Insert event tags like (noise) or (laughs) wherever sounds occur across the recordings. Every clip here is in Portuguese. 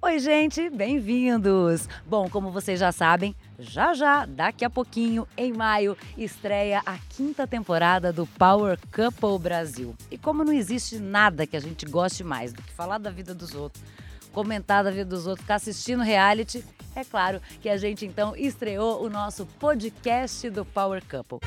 Oi, gente, bem-vindos! Bom, como vocês já sabem, já já, daqui a pouquinho, em maio, estreia a quinta temporada do Power Couple Brasil. E como não existe nada que a gente goste mais do que falar da vida dos outros, comentar da vida dos outros, ficar assistindo reality, é claro que a gente então estreou o nosso podcast do Power Couple.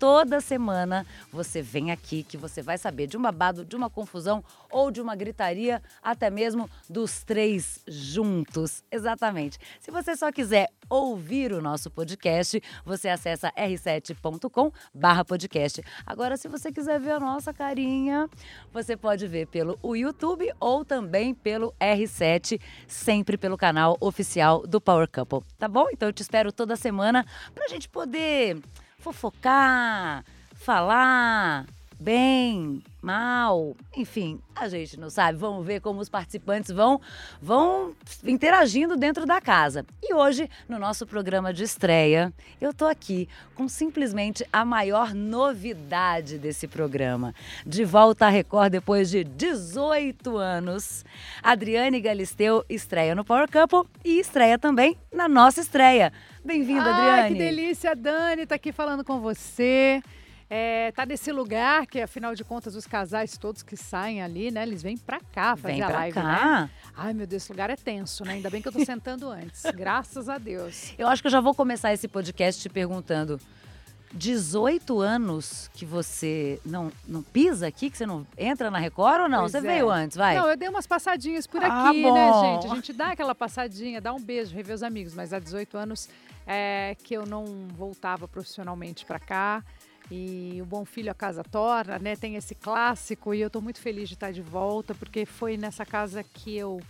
Toda semana você vem aqui que você vai saber de um babado, de uma confusão ou de uma gritaria, até mesmo dos três juntos. Exatamente. Se você só quiser ouvir o nosso podcast, você acessa r7.com/podcast. Agora, se você quiser ver a nossa carinha, você pode ver pelo YouTube ou também pelo R7, sempre pelo canal oficial do Power Couple. Tá bom? Então eu te espero toda semana pra gente poder fofocar, falar bem, mal, enfim, a gente não sabe. Vamos ver como os participantes vão vão interagindo dentro da casa. E hoje, no nosso programa de estreia, eu tô aqui com simplesmente a maior novidade desse programa. De volta à Record depois de 18 anos, Adriane Galisteu estreia no Power Couple e estreia também na nossa estreia. Bem-vinda, Adriane. Ai, que delícia, Dani, tá aqui falando com você. É, tá nesse lugar que, afinal de contas, os casais todos que saem ali, né? Eles vêm pra cá fazer Vem a pra live, cá. né? Ai, meu Deus, esse lugar é tenso, né? Ainda bem que eu tô sentando antes. (laughs) Graças a Deus. Eu acho que eu já vou começar esse podcast te perguntando. 18 anos que você não, não pisa aqui, que você não entra na Record ou não? Pois você é. veio antes, vai? Não, eu dei umas passadinhas por Ah, aqui, né, bom. gente? A gente dá aquela passadinha, dá um beijo, rever os amigos, mas há 18 anos é, que eu não voltava profissionalmente pra cá. E o Bom Filho a Casa Torna, né? Tem esse clássico e eu tô muito feliz de estar de volta, porque foi nessa casa que eu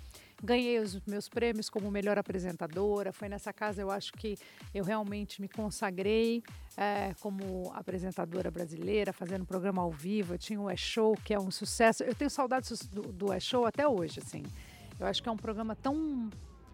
ganhei os meus prêmios como melhor apresentadora. Foi nessa casa, eu acho que eu realmente me consagrei é, como apresentadora brasileira, fazendo programa ao vivo. Eu tinha o E-Show, que é um sucesso. Eu tenho saudades do, do E-Show até hoje, assim. Eu acho que é um programa tão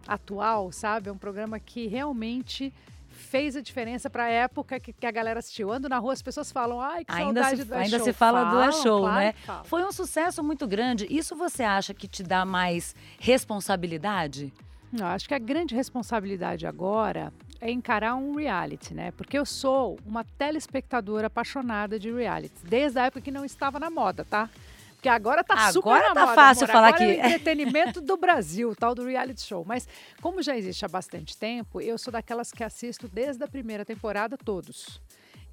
atual, sabe? É um programa que realmente fez a diferença para a época que, que a galera assistiu. Ando na rua, as pessoas falam, ai, que Ainda saudade se, do ainda se fala do Falam, E-Show, claro né? Foi um sucesso muito grande. Isso você acha que te dá mais responsabilidade? Não, acho que a grande responsabilidade agora é encarar um reality, né? Porque eu sou uma telespectadora apaixonada de reality, desde a época que não estava na moda, tá? Porque agora tá Agora super na tá moda. fácil amor. falar agora que- É o (laughs) entretenimento do Brasil, tal do reality show. Mas como já existe há bastante tempo, eu sou daquelas que assisto desde a primeira temporada todos.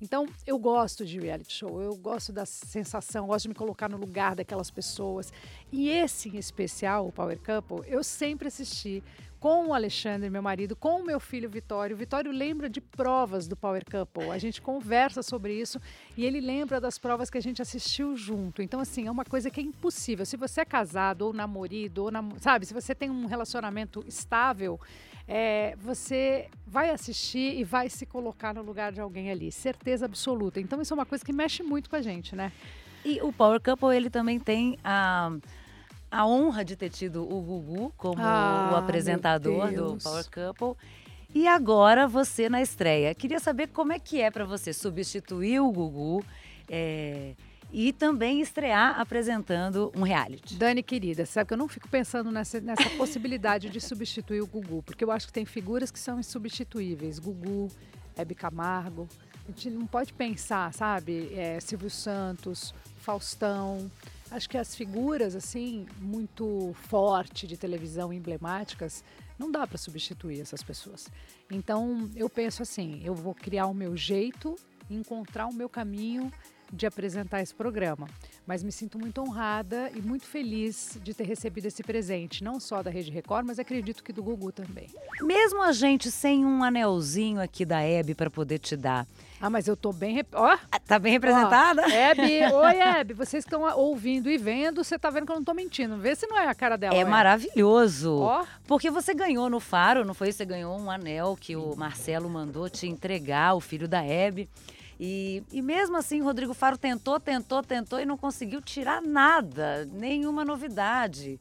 Então, eu gosto de reality show, eu gosto da sensação, gosto de me colocar no lugar daquelas pessoas. E esse em especial, o Power Couple, eu sempre assisti com o Alexandre, meu marido, com o meu filho Vitório. O Vitório lembra de provas do Power Couple. A gente conversa sobre isso e ele lembra das provas que a gente assistiu junto. Então, assim, é uma coisa que é impossível. Se você é casado ou namorido, ou nam- sabe, se você tem um relacionamento estável, é, você vai assistir e vai se colocar no lugar de alguém ali. Certeza absoluta. Então, isso é uma coisa que mexe muito com a gente, né? E o Power Couple, ele também tem a, a honra de ter tido o Gugu como Ah, o apresentador do. Power Couple. E agora você na estreia. Queria saber como é que é para você substituir o Gugu é, e também estrear apresentando um reality. Dani, querida, sabe que eu não fico pensando nessa, nessa (laughs) possibilidade de substituir o Gugu, porque eu acho que tem figuras que são insubstituíveis. Gugu, Hebe Camargo. A gente não pode pensar, sabe? É, Silvio Santos, Faustão. Acho que as figuras, assim, muito forte de televisão, emblemáticas, não dá para substituir essas pessoas. Então, eu penso assim, eu vou criar o meu jeito, encontrar o meu caminho de apresentar esse programa. Mas me sinto muito honrada e muito feliz de ter recebido esse presente, não só da Rede Record, mas acredito que do Gugu também. Mesmo a gente sem um anelzinho aqui da Hebe para poder te dar, Ah, mas eu tô bem. Ó, ah, tá bem representada? Ó, Hebe, (laughs) oi Hebe, vocês estão ouvindo e vendo, você tá vendo que eu não tô mentindo. Vê se não é a cara dela. É maravilhoso. Ó, Porque você ganhou no Faro, não foi? Você ganhou um anel que o Marcelo mandou te entregar, o filho da Hebe. E, e mesmo assim, Rodrigo Faro tentou, tentou, tentou e não conseguiu tirar nada, nenhuma novidade.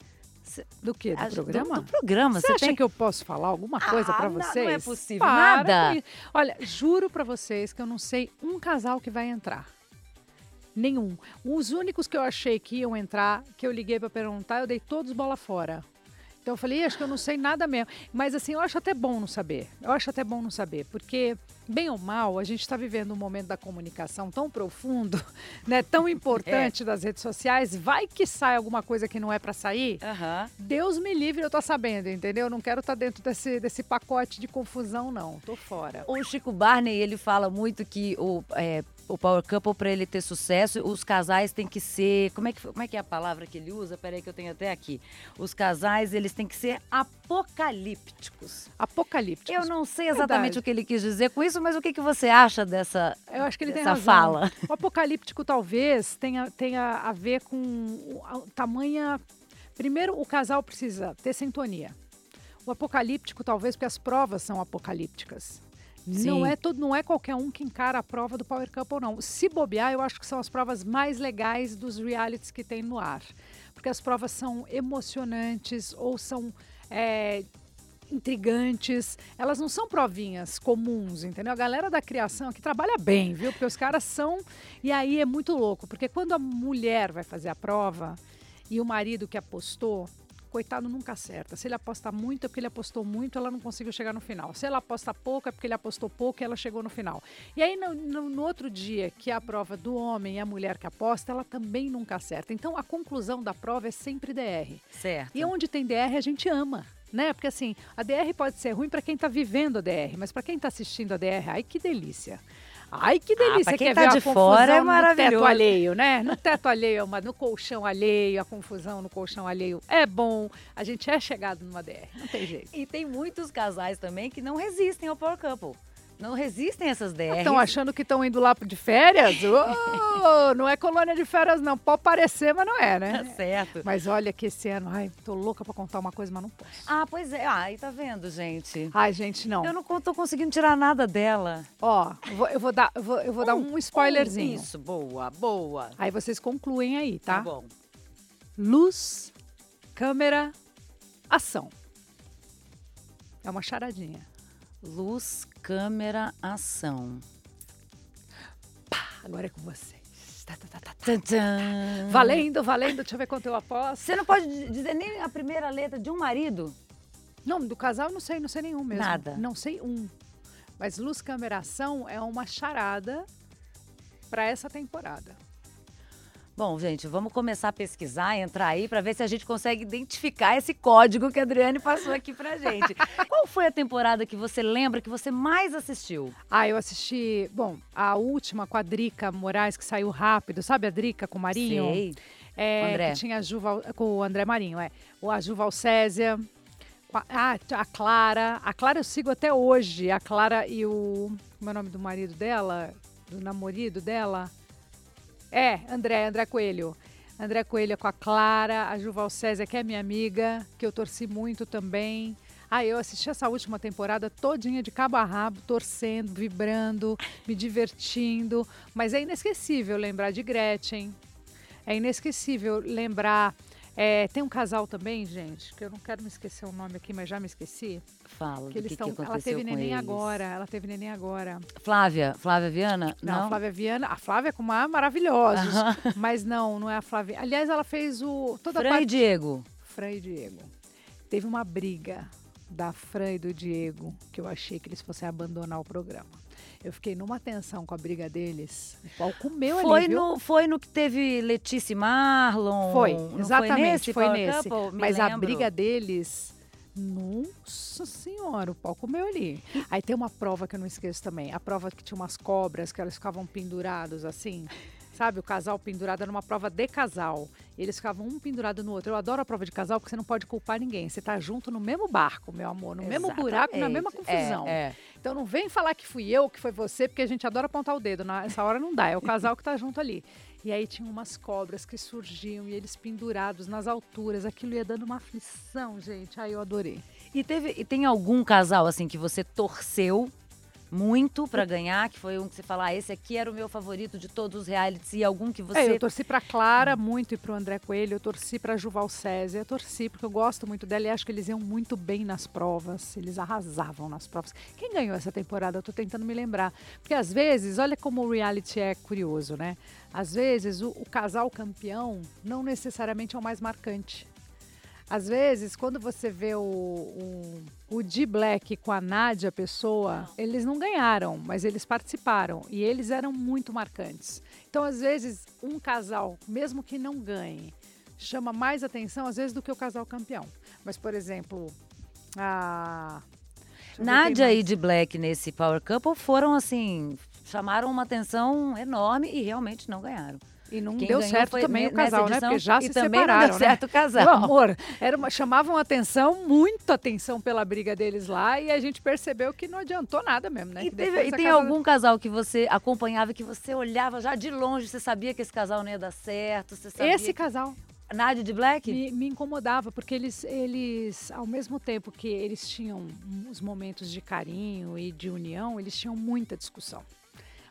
Do que? Do a- programa? Do, do programa. Você Você acha tem... que eu posso falar alguma coisa Ah, pra não- não vocês? é possível, Para nada. Olha, juro pra vocês que eu não sei um casal que vai entrar. Nenhum. Os únicos que eu achei que iam entrar, que eu liguei para perguntar, eu dei todos bola fora. Então eu falei, acho que eu não sei nada mesmo. Mas assim, eu acho até bom não saber. Eu acho até bom não saber, porque bem ou mal, a gente está vivendo um momento da comunicação tão profundo, (laughs) né, tão importante é. das redes sociais. Vai que sai alguma coisa que não é para sair. Uhum. Deus me livre, eu tô sabendo, entendeu? Não quero estar tá dentro desse, desse pacote de confusão, não. Tô fora. O Chico Barney, ele fala muito que o é, o Power Couple, para ele ter sucesso, os casais têm que ser. Como é, que, como é que é a palavra que ele usa? Peraí, que eu tenho até aqui. Os casais, eles têm que ser apocalípticos. Apocalípticos. Eu não sei exatamente Verdade. o que ele quis dizer com isso, mas o que, que você acha dessa, eu acho que ele tem razão. fala? O apocalíptico talvez tenha, tenha a ver com a tamanha. Primeiro, o casal precisa ter sintonia. O apocalíptico, talvez, porque as provas são apocalípticas. Não é, todo, não é qualquer um que encara a prova do Power Couple, não. Se bobear, eu acho que são as provas mais legais dos realities que tem no ar. Porque as provas são emocionantes ou são é, intrigantes. Elas não são provinhas comuns, entendeu? A galera da criação aqui trabalha bem, viu? Porque os caras são. E aí é muito louco, porque quando a mulher vai fazer a prova e o marido que apostou coitado nunca acerta. Se ele aposta muito é porque ele apostou muito, ela não conseguiu chegar no final. Se ela aposta pouco é porque ele apostou pouco e ela chegou no final. E aí no, no, no outro dia, que é a prova do homem e a mulher que aposta, ela também nunca acerta. Então a conclusão da prova é sempre DR. Certo. E onde tem DR a gente ama né? Porque assim, a DR pode ser ruim para quem está vivendo a DR, mas para quem está assistindo a DR, ai que delícia. Ai, que delícia. Ah, quem tá de fora é maravilhoso. No teto alheio, né? No teto alheio, é no colchão alheio, a confusão no colchão alheio é bom. A gente é chegado numa DR, não tem jeito. E tem muitos casais também que não resistem ao Power Couple. Não resistem essas DRs. Estão achando que estão indo lá de férias? (laughs) Oh, não é colônia de férias, não. Pode parecer, mas não é, né? Tá certo. Mas olha que esse ano, ai, tô louca pra contar uma coisa, mas não posso. Ah, pois é. Ai, tá vendo, gente? Ai, gente, não. Eu não tô conseguindo tirar nada dela. Ó, eu vou, eu vou dar, eu vou, eu vou um, dar um spoilerzinho. isso, boa, boa. Aí vocês concluem aí, tá? Tá bom. Luz, câmera, ação. É uma charadinha. Luz, câmera, ação. Pá, agora é com vocês. Tá, tá, tá, valendo, valendo. Deixa eu ver quanto eu aposto. Você não pode dizer nem a primeira letra de um marido? Não, do casal não sei, não sei nenhum mesmo. Nada. Não sei um. Mas luz, câmera, ação é uma charada para essa temporada. Bom, gente, vamos começar a pesquisar, entrar aí para ver se a gente consegue identificar esse código que a Adriane passou aqui pra gente. (laughs) Qual foi a temporada que você lembra que você mais assistiu? Ah, eu assisti, bom, a última com a Drica Moraes, que saiu rápido, sabe a Drica com o Marinho? Sei. É, André. Que tinha a Juval, com o André Marinho, é. A Juval Césia. Ah, a Clara. A Clara eu sigo até hoje. A Clara e o. Como é o nome do marido dela? Do namorado dela? É, André, André Coelho. André Coelho com a Clara, a Juval César, que é minha amiga, que eu torci muito também. Ah, eu assisti essa última temporada todinha de cabo a rabo, torcendo, vibrando, me divertindo. Mas é inesquecível lembrar de Gretchen. É inesquecível lembrar é, tem um casal também, gente, que eu não quero me esquecer o nome aqui, mas já me esqueci. Fala, que eles estão. Que ela teve neném eles? agora. Ela teve neném agora. Flávia, Flávia Viana? Não, não? Flávia Viana. A Flávia é com uma maravilhosos, uh (laughs) -huh. mas não, não é a Flávia. Aliás, ela fez o toda Fran parte... e Diego. Fran e Diego. Teve uma briga da Fran e do Diego que eu achei que eles fossem abandonar o programa. Eu fiquei numa tensão com a briga deles. O pau comeu foi ali? No, foi no que teve Letícia e Marlon? Foi, exatamente, foi foi nesse. nesse. Mas a briga deles... Nossa senhora, o pau comeu ali. Aí tem uma prova que eu não esqueço também. A prova que tinha umas cobras que elas ficavam pendurados assim. Sabe, o casal pendurado era uma prova de casal. Eles ficavam um pendurado no outro. Eu adoro a prova de casal porque você não pode culpar ninguém. Você tá junto no mesmo barco, meu amor, no Exatamente. mesmo buraco, na mesma confusão. É, é. Então não vem falar que fui eu, que foi você, porque a gente adora apontar o dedo. Nessa hora não dá, é o casal que tá junto ali. E aí tinha umas cobras que surgiam e eles pendurados nas alturas. Aquilo ia dando uma aflição, gente. Aí eu adorei. E, teve, e tem algum casal assim que você torceu muito para ganhar, que foi um que você fala, ah, esse aqui era o meu favorito de todos os realities e algum que você... É, eu torci pra Clara muito e pro André Coelho, eu torci pra Juval César, eu torci porque eu gosto muito dela e acho que eles iam muito bem nas provas, eles arrasavam nas provas. Quem ganhou essa temporada? Eu tô tentando me lembrar. Porque às vezes, olha como o reality é curioso, né? Às vezes o, o casal campeão não necessariamente é o mais marcante. Às vezes, quando você vê o, o, o D Black com a Nádia Pessoa, eles não ganharam, mas eles participaram e eles eram muito marcantes. Então, às vezes, um casal, mesmo que não ganhe, chama mais atenção, às vezes, do que o casal campeão. Mas, por exemplo, a. Nádia e D Black nesse Power Couple foram assim, chamaram uma atenção enorme e realmente não ganharam. E não Quem deu certo também o casal, né? Porque já se separaram, não deu né? certo o casal. Meu amor, era uma, chamavam atenção, muito atenção pela briga deles lá e a gente percebeu que não adiantou nada mesmo, né? E, teve, e tem casa... algum casal que você acompanhava, que você olhava já de longe, você sabia que esse casal não ia dar certo? esse que... casal. Nádia de Black? Me, me, incomodava, porque eles, eles, ao mesmo tempo que eles tinham os momentos de carinho e de união, eles tinham muita discussão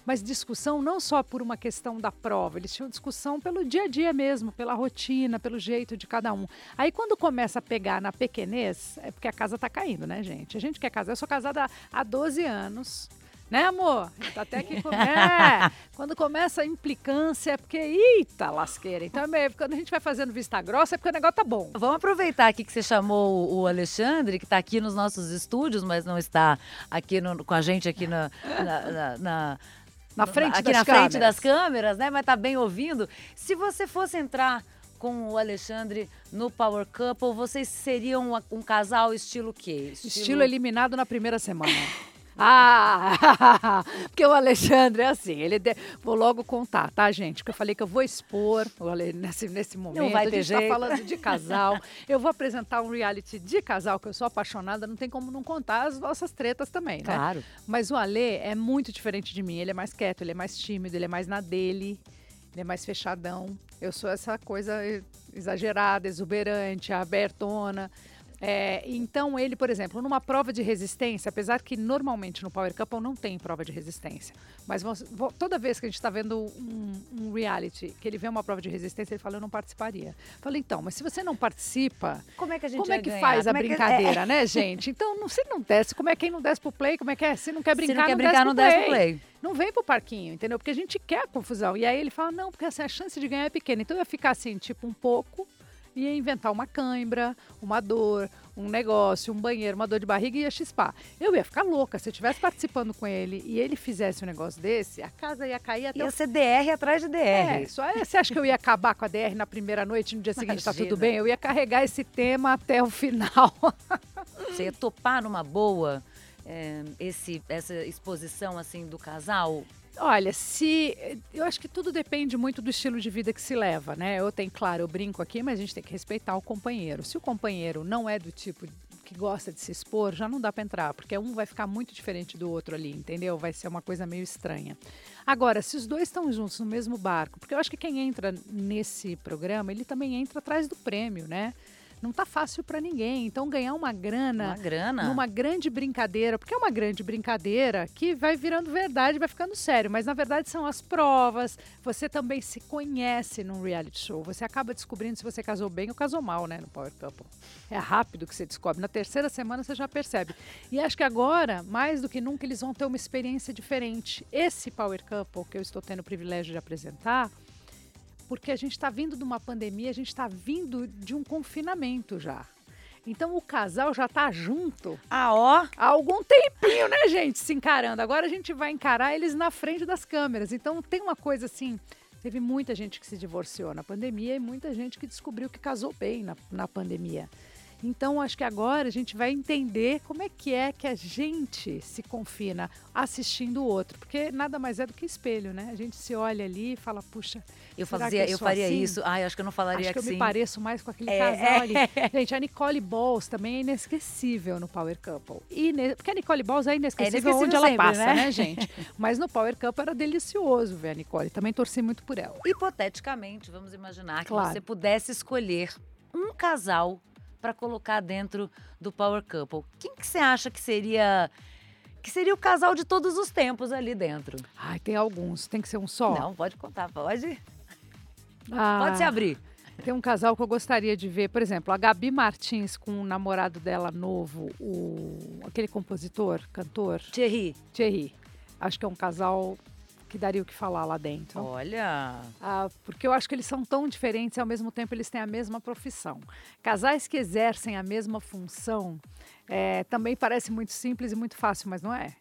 mas discussão não só por uma questão da prova, eles tinham discussão pelo dia a dia mesmo, pela rotina, pelo jeito de cada um. Aí quando começa a pegar na pequenez, é porque a casa tá caindo, né, gente? A gente quer casar, eu sou casada há 12 anos. Né, amor? Tá até que (laughs) é, quando começa a implicância é porque, eita, lasqueira. Então, é quando a gente vai fazendo vista grossa é porque o negócio tá bom. Vamos aproveitar aqui que você chamou o Alexandre, que está aqui nos nossos estúdios, mas não está aqui no, com a gente aqui na, na, na, na na frente aqui das na câmeras. frente das câmeras, né? Mas tá bem ouvindo. Se você fosse entrar com o Alexandre no Power Couple, vocês seriam um casal estilo quê? Estilo, estilo eliminado na primeira semana. (laughs) Ah, (laughs) porque o Alexandre é assim, ele de... vou logo contar, tá, gente? Porque eu falei que eu vou expor nesse, nesse momento. Não vai ter a gente tá jeito. tá falando de casal. (laughs) Eu vou apresentar um reality de casal, que eu sou apaixonada, não tem como não contar as nossas tretas também, né? Claro. Mas o Ale é muito diferente de mim. Ele é mais quieto, ele é mais tímido, ele é mais na dele, ele é mais fechadão. Eu sou essa coisa exagerada, exuberante, abertona. É, então, ele, por exemplo, numa prova de resistência, apesar que normalmente no Power Couple não tem prova de resistência, mas toda vez que a gente está vendo um, um, reality, que ele vê uma prova de resistência, ele fala, eu não participaria. Falei, então, mas se você não participa, como é que, a gente como é que ganhar? faz como a é brincadeira, que... é. né, gente? Então, não, se não desce, como é quem não desce pro play, como é que é? Se não quer brincar, se não, quer não brincar, desce não pro desce pro play. Não vem pro parquinho, entendeu? Porque a gente quer a confusão. E aí ele fala, não, porque assim, a chance de ganhar é pequena. Então eu ia ficar assim, tipo, um pouco ia inventar uma cãibra, uma dor, um negócio, um banheiro, uma dor de barriga e ia chispar. Eu ia ficar louca. Se eu estivesse participando com ele e ele fizesse um negócio desse, a casa ia cair até. Ia o... ser DR atrás de DR. É, só é, você acha que eu ia acabar com a DR na primeira noite e no dia seguinte está tudo bem? Eu ia carregar esse tema até o final. (laughs) Você ia topar numa boa é, esse, essa exposição assim do casal? Olha, se eu acho que tudo depende muito do estilo de vida que se leva, né? Eu tenho, claro, eu brinco aqui, mas a gente tem que respeitar o companheiro. Se o companheiro não é do tipo que gosta de se expor, já não dá para entrar, porque um vai ficar muito diferente do outro ali, entendeu? Vai ser uma coisa meio estranha. Agora, se os dois estão juntos no mesmo barco, porque eu acho que quem entra nesse programa, ele também entra atrás do prêmio, né? Não tá fácil para ninguém. Então ganhar uma grana, uma grana, numa grande brincadeira, porque é uma grande brincadeira que vai virando verdade, vai ficando sério, mas na verdade são as provas. Você também se conhece num reality show. Você acaba descobrindo se você casou bem ou casou mal, né, no Power Couple. É rápido que você descobre. Na terceira semana você já percebe. E acho que agora, mais do que nunca, eles vão ter uma experiência diferente. Esse Power Couple que eu estou tendo o privilégio de apresentar, porque a gente está vindo de uma pandemia, a gente está vindo de um confinamento já. Então o casal já está junto. Ah, ó. Há algum tempinho, né, gente, se encarando. Agora a gente vai encarar eles na frente das câmeras. Então tem uma coisa assim. Teve muita gente que se divorciou na pandemia e muita gente que descobriu que casou bem na, na pandemia. Então, acho que agora a gente vai entender como é que é que a gente se confina assistindo o outro, porque nada mais é do que espelho, né? A gente se olha ali e fala, puxa, eu fazia, eu, eu faria assim? isso. Ai, acho que eu não falaria acho que, que eu me pareço mais com aquele É, casal ali. é. (laughs) Gente, a Nicole Balls também é inesquecível no Power Couple. Ine... Porque a Nicole Balls é inesquecível, É inesquecível onde ela sempre, passa, né? né? gente? (laughs) Mas no Power Couple era delicioso ver a Nicole. Também torci muito por ela. Hipoteticamente, vamos imaginar que Claro. você pudesse escolher um casal para colocar dentro do Power Couple. Quem que você acha que seria que seria o casal de todos os tempos ali dentro. Ai, tem alguns. Tem que ser um só? Não, pode contar, pode. Ah, Pode se abrir. Tem um casal que eu gostaria de ver, por exemplo, a Gabi Martins com o namorado dela novo, o aquele compositor, cantor, Thierry. Thierry. Acho que é um casal que daria o que falar lá dentro. Olha. Ah, porque eu acho que eles são tão diferentes e ao mesmo tempo eles têm a mesma profissão. Casais que exercem a mesma função é, também parece muito simples e muito fácil, mas não é.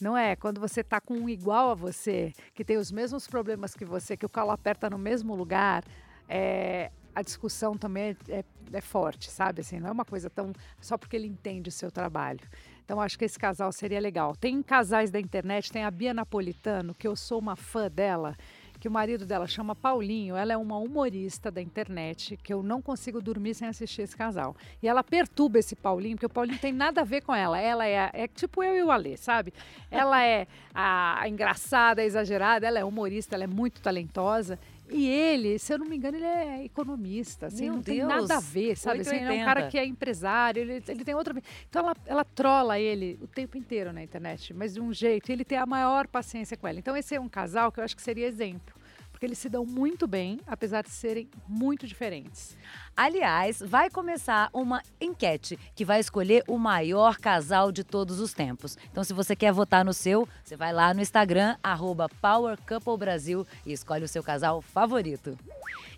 Não é. Quando você está com um igual a você, que tem os mesmos problemas que você, que o calo aperta no mesmo lugar, é, a discussão também é, é, é, forte, sabe? Assim, não é uma coisa tão só porque ele entende o seu trabalho. Então acho que esse casal seria legal. Tem casais da internet, tem a Bia Napolitano, que eu sou uma fã dela que o marido dela chama Paulinho, ela é uma humorista da internet, que eu não consigo dormir sem assistir esse casal. E ela perturba esse Paulinho, porque o Paulinho tem nada a ver com ela. Ela é, é tipo eu e o Alê, sabe? Ela é a, a engraçada, a exagerada, ela é humorista, ela é muito talentosa. E ele, se eu não me engano, ele é economista, assim, Meu não Deus. tem nada a ver, sabe? Assim, ele é um 880. cara que é empresário, ele, ele tem outra... Então ela, ela trola ele o tempo inteiro na internet, mas de um jeito, e ele tem a maior paciência com ela. Então esse é um casal que eu acho que seria exemplo, porque eles se dão muito bem, apesar de serem muito diferentes. Aliás, vai começar uma enquete que vai escolher o maior casal de todos os tempos. Então, se você quer votar no seu, você vai lá no Instagram, arroba Power Couple Brasil e escolhe o seu casal favorito.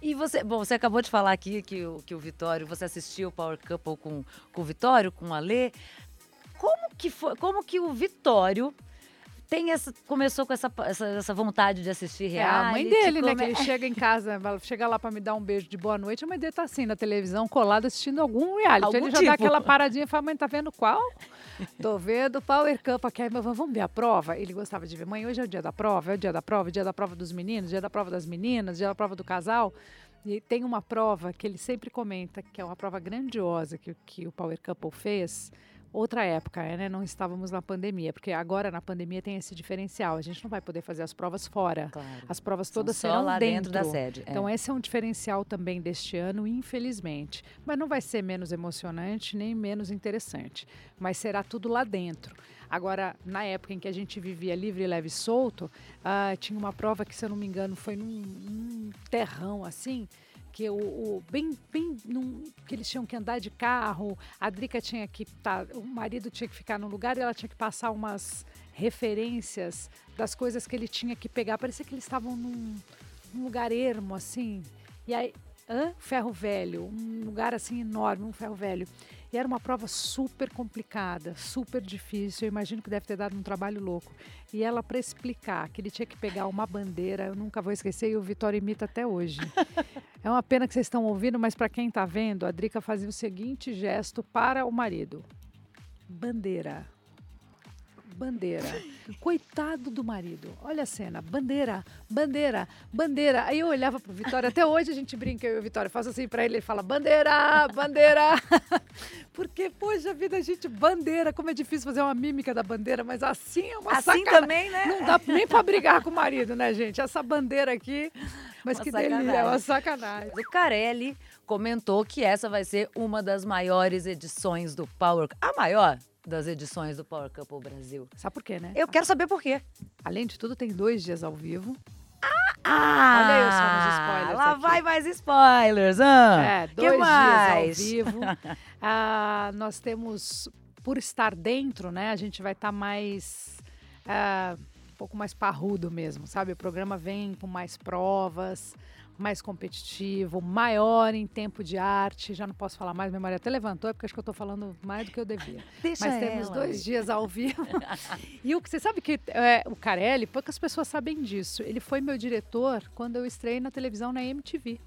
E você, bom, você acabou de falar aqui que o, que o Vitório, você assistiu o Power Couple com, com o Vitório, com o Alê. Como que foi, como que o Vitório tem essa, começou com essa, essa, essa vontade de assistir É reality? a mãe dele, né? come- Que ele chega em casa, vai- chega lá pra me dar um beijo de boa noite, a mãe dele tá assim na televisão, colado, assistindo algum reality. Algum ele já tipo. dá aquela paradinha e fala, mãe, tá vendo qual? Tô vendo Power Cup aqui. Aí, meu, vamos ver a prova? Ele gostava de ver. Mãe, hoje é o dia da prova, é o dia da prova, é o dia da prova dos meninos, dia da prova das meninas, dia da prova do casal. E tem uma prova que ele sempre comenta, que é uma prova grandiosa que, que o Power Couple fez. Outra época, né? Não estávamos na pandemia, porque agora na pandemia tem esse diferencial. A gente não vai poder fazer as provas fora. Claro. As provas São todas só serão lá dentro. dentro da sede. é. Então esse é um diferencial também deste ano, infelizmente. Mas não vai ser menos emocionante nem menos interessante. Mas será tudo lá dentro. Agora, na época em que a gente vivia livre, leve e solto, ah, tinha uma prova que, se eu não me engano, foi num, num terrão assim. Que o, o- bem, bem num- que eles tinham que andar de carro, a Drica tinha que tá, o marido tinha que ficar num lugar e ela tinha que passar umas referências das coisas que ele tinha que pegar. Parecia que eles estavam num, num lugar ermo, assim. E aí, hã? ferro velho, um lugar assim enorme, um ferro velho. E era uma prova super complicada, super difícil. Eu imagino que deve ter dado um trabalho louco. E ela, para explicar que ele tinha que pegar uma bandeira, eu nunca vou esquecer, e o Vitória imita até hoje. (laughs) é uma pena que vocês estão ouvindo, mas para quem está vendo, a Drica fazia o seguinte gesto para o marido: bandeira. Bandeira. Coitado do marido. Olha a cena. Bandeira, bandeira, bandeira. Aí eu olhava pro Vitória. Até hoje a gente brinca, eu e o Vitória. Faço assim pra ele, ele fala bandeira, bandeira. (laughs) Porque, poxa vida, gente, bandeira. Como é difícil fazer uma mímica da bandeira, mas assim é uma Assim sacanagem. também, né? Não dá nem pra brigar com o marido, né, gente? Essa bandeira aqui. Mas Uma que delícia, é sacanagem. uma sacanagem. O Carelli comentou que essa vai ser uma das maiores edições do Power A maior das edições do Power Couple Brasil. Sabe por quê, né? Eu quero saber por quê. Além de tudo, tem dois dias ao vivo. Ah! Olha eu só nos spoilers Lá aqui. vai mais spoilers. Ah, É, dois mais? dias ao vivo. (laughs) Ah, nós temos, por estar dentro, né? A gente vai estar mais. ah, um pouco mais parrudo mesmo, sabe? O programa vem com mais provas, mais competitivo, maior em tempo de arte. Já não posso falar mais, minha Maria até levantou, é porque acho que eu estou falando mais do que eu devia. (laughs) Deixa Mas temos ela. dois dias ao vivo. (laughs) e o que você sabe que é, o Carelli, poucas pessoas sabem disso. Ele foi meu diretor quando eu estreiei na televisão na MTV.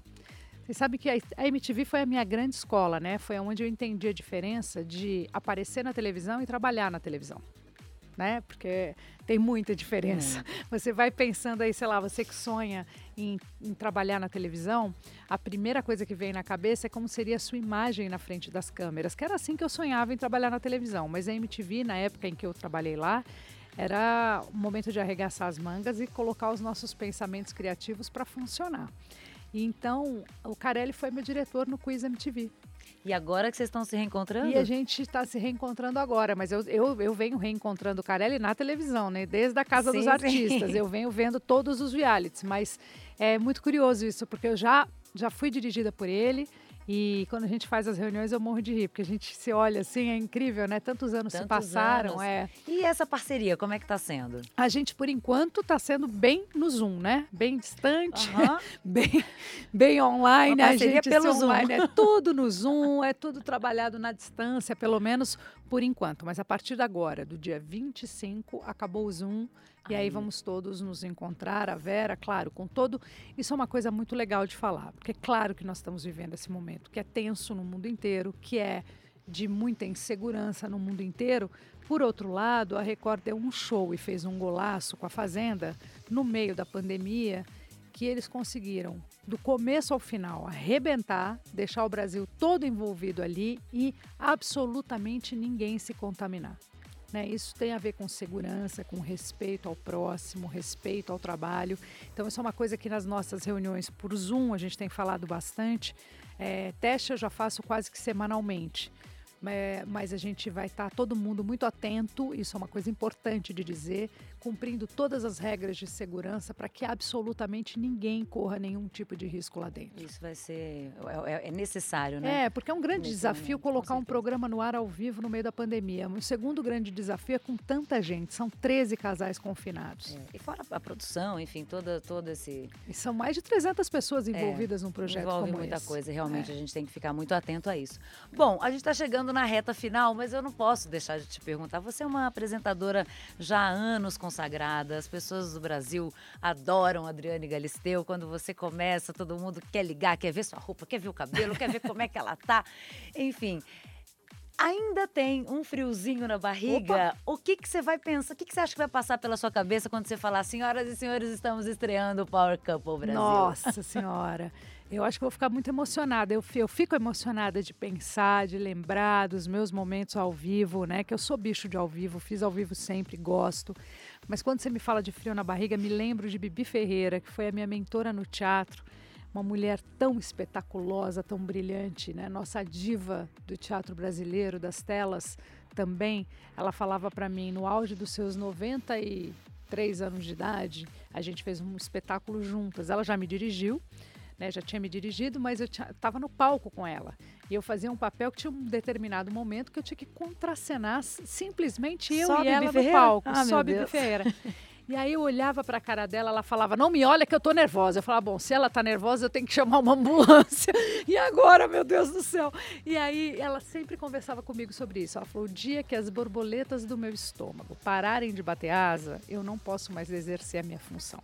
Você sabe que a a MTV foi a minha grande escola, né? Foi onde eu entendi a diferença de aparecer na televisão e trabalhar na televisão. Né? Porque tem muita diferença. (laughs) Você vai pensando aí, sei lá, você que sonha em, em trabalhar na televisão, a primeira coisa que vem na cabeça é como seria a sua imagem na frente das câmeras, que era assim que eu sonhava em trabalhar na televisão. Mas a MTV, na época em que eu trabalhei lá, era o momento de arregaçar as mangas e colocar os nossos pensamentos criativos para funcionar. E então, o Carelli foi meu diretor no Quiz MTV. E agora que vocês estão se reencontrando? E a gente está se reencontrando agora, mas eu, eu, eu venho reencontrando o Carelli na televisão, né? Desde a Casa sim, dos Artistas. Sim. Eu venho vendo todos os realities, mas é muito curioso isso, porque eu já, já fui dirigida por ele. E quando a gente faz as reuniões, eu morro de rir, porque a gente se olha assim, é incrível, né? Tantos anos Tantos se passaram. Anos. É. E essa parceria, como é que tá sendo? A gente, por enquanto, tá sendo bem no Zoom, né? Bem distante, uhum. (laughs) bem, bem online. Uma parceria a gente pelo Zoom. Online, é tudo no Zoom, é tudo trabalhado na distância, pelo menos por enquanto. Mas a partir de agora, do dia 25, acabou o Zoom. E aí vamos todos nos encontrar, a Vera, claro, com todo. Isso é uma coisa muito legal de falar, porque é claro que nós estamos vivendo esse momento que é tenso no mundo inteiro, que é de muita insegurança no mundo inteiro. Por outro lado, a Record deu um show e fez um golaço com a Fazenda no meio da pandemia, que eles conseguiram, do começo ao final, arrebentar, deixar o Brasil todo envolvido ali e absolutamente ninguém se contaminar. Né? Isso tem a ver com segurança, com respeito ao próximo, respeito ao trabalho. Então, isso é uma coisa que nas nossas reuniões por Zoom a gente tem falado bastante. É, teste eu já faço quase que semanalmente. É, mas a gente vai estar tá todo mundo muito atento, isso é uma coisa importante de dizer, cumprindo todas as regras de segurança para que absolutamente ninguém corra nenhum tipo de risco lá dentro. Isso vai ser. É, é, é necessário, né? É, porque é um grande desafio colocar um programa no ar ao vivo no meio da pandemia. O segundo grande desafio é com tanta gente, são 13 casais confinados. É. E fora a produção, enfim, toda, todo esse. E são mais de 300 pessoas é, envolvidas num projeto envolve como muita esse. coisa, realmente é. a gente tem que ficar muito atento a isso. Bom, a gente está chegando na reta final, mas eu não posso deixar de te perguntar. Você é uma apresentadora já há anos consagrada, as pessoas do Brasil adoram Adriane Galisteu. Quando você começa, todo mundo quer ligar, quer ver sua roupa, quer ver o cabelo, quer ver como é que ela tá. (laughs) Enfim. Ainda tem um friozinho na barriga? Opa. O que, que você vai pensar? O que, que você acha que vai passar pela sua cabeça quando você falar, senhoras e senhores, estamos estreando o Power Couple Brasil? Nossa Senhora! Eu acho que vou ficar muito emocionada. Eu, eu fico emocionada de pensar, de lembrar dos meus momentos ao vivo, né? Que eu sou bicho de ao vivo, fiz ao vivo sempre, gosto. Mas quando você me fala de frio na barriga, me lembro de Bibi Ferreira, que foi a minha mentora no teatro. Uma mulher tão espetaculosa, tão brilhante, né? Nossa diva do teatro brasileiro, das telas também. Ela falava para mim, no auge dos seus 93 anos de idade, a gente fez um espetáculo juntas. Ela já me dirigiu né, já tinha me dirigido, mas eu estava no palco com ela. E eu fazia um papel que tinha um determinado momento que eu tinha que contracenar simplesmente eu só e ela no palco, ah, só Bibi Ferreira. E aí eu olhava para a cara dela, ela falava: "Não me olha que eu tô nervosa". Eu falava: "Bom, se ela tá nervosa, eu tenho que chamar uma ambulância". (laughs) E agora, meu Deus do céu. E aí ela sempre conversava comigo sobre isso. Ela falou: "O dia que as borboletas do meu estômago pararem de bater asa, eu não posso mais exercer a minha função".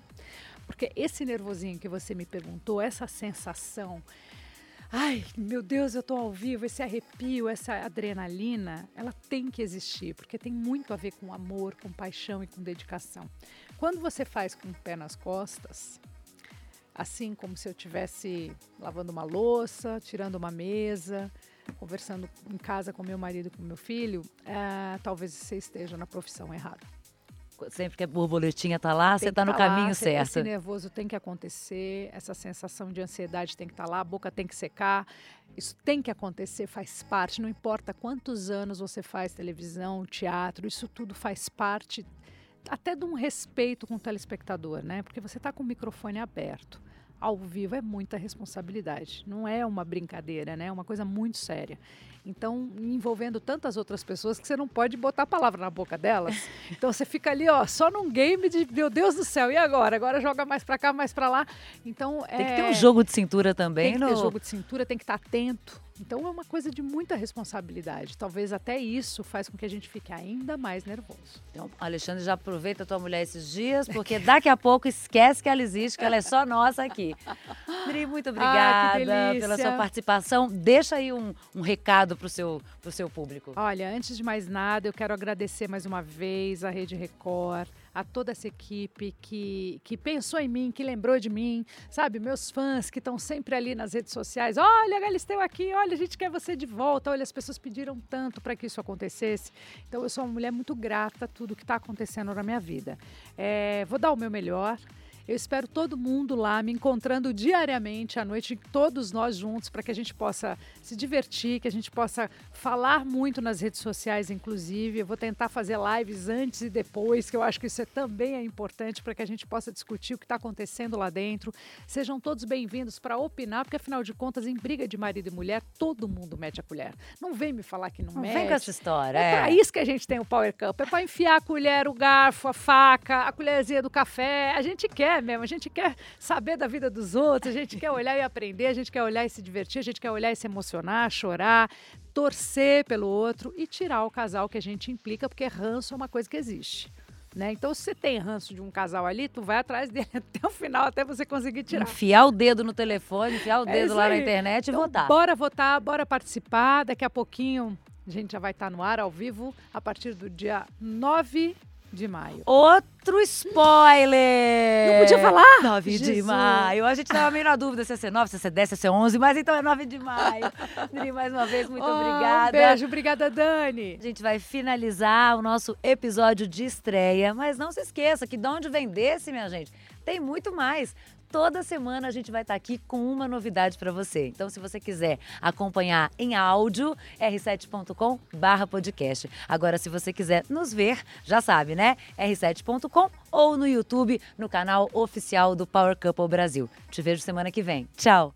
Porque esse nervosinho que você me perguntou, essa sensação, ai, meu Deus, eu estou ao vivo, esse arrepio, essa adrenalina, ela tem que existir, porque tem muito a ver com amor, com paixão e com dedicação. Quando você faz com o pé nas costas, assim como se eu estivesse lavando uma louça, tirando uma mesa, conversando em casa com meu marido, com meu filho, é, talvez você esteja na profissão errada sempre que a borboletinha está lá, você está no tá caminho lá, certo. Esse nervoso tem que acontecer, essa sensação de ansiedade tem que estar tá lá, a boca tem que secar. Isso tem que acontecer, faz parte. Não importa quantos anos você faz televisão, teatro, isso tudo faz parte até de um respeito com o telespectador, né? Porque você está com o microfone aberto ao vivo é muita responsabilidade. Não é uma brincadeira, né? É uma coisa muito séria. Então, envolvendo tantas outras pessoas que você não pode botar a palavra na boca delas. (laughs) Então você fica ali, ó, só num game de meu Deus do céu, e agora? Agora joga mais para cá, mais para lá. Então, tem que ter um é jogo de cintura também, Tem que no... ter jogo de cintura, tem que estar atento então é uma coisa de muita responsabilidade. Talvez até isso faz com que a gente fique ainda mais nervoso. Então, Alexandre, já aproveita a tua mulher esses dias, porque daqui a pouco esquece que ela existe, que ela é só nossa aqui. Dri, muito obrigada ah, pela sua participação. Deixa aí um, um recado para o seu, pro seu público. Olha, antes de mais nada, eu quero agradecer mais uma vez a Rede Record a toda essa equipe que, que pensou em mim, que lembrou de mim, sabe? Meus fãs que estão sempre ali nas redes sociais. Olha, Galisteu aqui, olha, a gente quer você de volta. Olha, as pessoas pediram tanto para que isso acontecesse. Então, eu sou uma mulher muito grata a tudo que está acontecendo na minha vida. É, vou dar o meu melhor. Eu espero todo mundo lá, me encontrando diariamente à noite, todos nós juntos, para que a gente possa se divertir, que a gente possa falar muito nas redes sociais, inclusive. Eu vou tentar fazer lives antes e depois, que eu acho que isso é, também é importante para que a gente possa discutir o que está acontecendo lá dentro. Sejam todos bem-vindos para opinar, porque afinal de contas, em briga de marido e mulher, todo mundo mete a colher. Não vem me falar que não, não mete. Vem com essa história. É, é. para isso que a gente tem o Power Cup. É para enfiar a colher, o garfo, a faca, a colherzinha do café. A gente quer mesmo, a gente quer saber da vida dos outros, a gente quer olhar e aprender, a gente quer olhar e se divertir, a gente quer olhar e se emocionar, chorar, torcer pelo outro e tirar o casal que a gente implica, porque ranço é uma coisa que existe. Né? Então, se você tem ranço de um casal ali, tu vai atrás dele (laughs) até o final, até você conseguir tirar. Enfiar o dedo no telefone, enfiar o é dedo lá na internet então, e votar. Bora votar, bora participar. Daqui a pouquinho a gente já vai estar no ar ao vivo a partir do dia 9 de maio. Outro spoiler! Não podia falar? 9 Jesus. de maio. A gente tava meio na dúvida se ia ser 9, se ia ser 10, se ia ser 11, mas então é 9 de maio. Dri, mais uma vez, muito oh, obrigada. Um beijo, obrigada, Dani. A gente vai finalizar o nosso episódio de estreia, mas não se esqueça que de onde vem desse, minha gente, tem muito mais toda semana a gente vai estar aqui com uma novidade para você. Então, se você quiser acompanhar em áudio, r7.com/podcast. Agora, se você quiser nos ver, já sabe, né? r7.com ou no YouTube, no canal oficial do Power Couple Brasil. Te vejo semana que vem. Tchau.